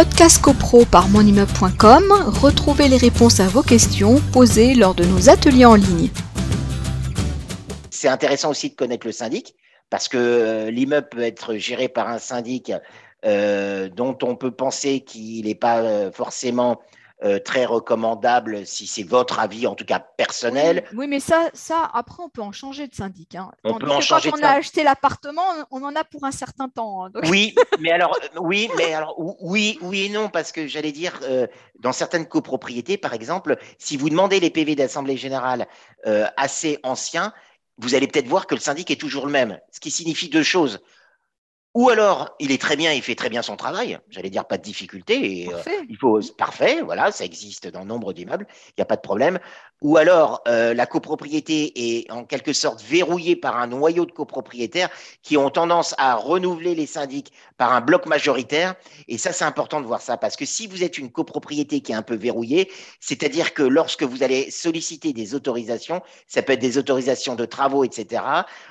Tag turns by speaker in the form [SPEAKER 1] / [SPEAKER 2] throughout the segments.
[SPEAKER 1] Podcast CoPro par monimmeuble.com, retrouvez les réponses à vos questions posées lors de nos ateliers en ligne.
[SPEAKER 2] C'est intéressant aussi de connaître le syndic parce que euh, l'immeuble peut être géré par un syndic euh, dont on peut penser qu'il n'est pas euh, forcément euh, très recommandable si c'est votre avis, en tout cas personnel.
[SPEAKER 1] Oui, mais ça, ça, après, on peut en changer de syndic. Hein.
[SPEAKER 2] On peut en changer
[SPEAKER 1] quand on a acheté l'appartement, on en a pour un certain temps. Hein,
[SPEAKER 2] oui, mais alors, oui, mais alors, oui, oui et non, parce que j'allais dire, euh, dans certaines copropriétés, par exemple, si vous demandez les PV d'Assemblée générale euh, assez anciens, vous allez peut-être voir que le syndic est toujours le même, ce qui signifie deux choses. Ou alors, il est très bien, il fait très bien son travail. J'allais dire pas de difficulté.
[SPEAKER 1] Et, euh,
[SPEAKER 2] il faut parfait, voilà, ça existe dans nombre d'immeubles, il n'y a pas de problème ou alors euh, la copropriété est en quelque sorte verrouillée par un noyau de copropriétaires qui ont tendance à renouveler les syndics par un bloc majoritaire. Et ça, c'est important de voir ça, parce que si vous êtes une copropriété qui est un peu verrouillée, c'est-à-dire que lorsque vous allez solliciter des autorisations, ça peut être des autorisations de travaux, etc.,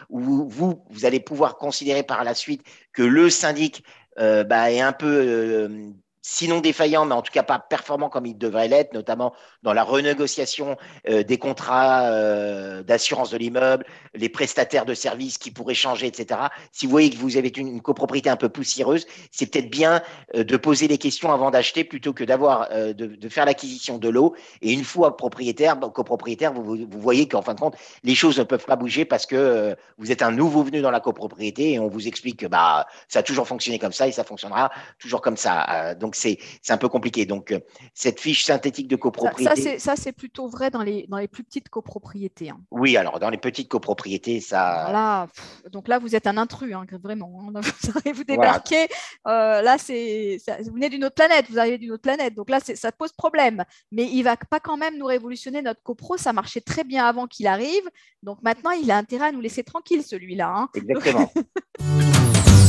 [SPEAKER 2] où vous, vous allez pouvoir considérer par la suite que le syndic euh, bah, est un peu... Sinon défaillant, mais en tout cas pas performant comme il devrait l'être, notamment dans la renégociation euh, des contrats euh, d'assurance de l'immeuble, les prestataires de services qui pourraient changer, etc. Si vous voyez que vous avez une, copropriété un peu poussiéreuse, c'est peut-être bien euh, de poser les questions avant d'acheter plutôt que d'avoir de, faire l'acquisition de l'eau. Et une fois propriétaire, copropriétaire, vous, vous voyez qu'en fin de compte, les choses ne peuvent pas bouger parce que vous êtes un nouveau venu dans la copropriété et on vous explique que bah ça a toujours fonctionné comme ça et ça fonctionnera toujours comme ça. donc c'est un peu compliqué. Donc, euh, cette fiche synthétique de copropriété.
[SPEAKER 1] Ça, c'est plutôt vrai dans les, dans les plus petites copropriétés. Hein.
[SPEAKER 2] Oui, alors dans les petites copropriétés, ça.
[SPEAKER 1] Voilà. Donc là, vous êtes un intrus, hein, vraiment. Hein. Vous vous débarquer. Euh, là, c'est vous venez d'une autre planète, vous arrivez d'une autre planète. Donc là, ça pose problème. Mais il va pas quand même nous révolutionner notre copro. Ça marchait très bien avant qu'il arrive. Donc maintenant, il a intérêt à nous laisser tranquille, celui-là.
[SPEAKER 2] Exactement.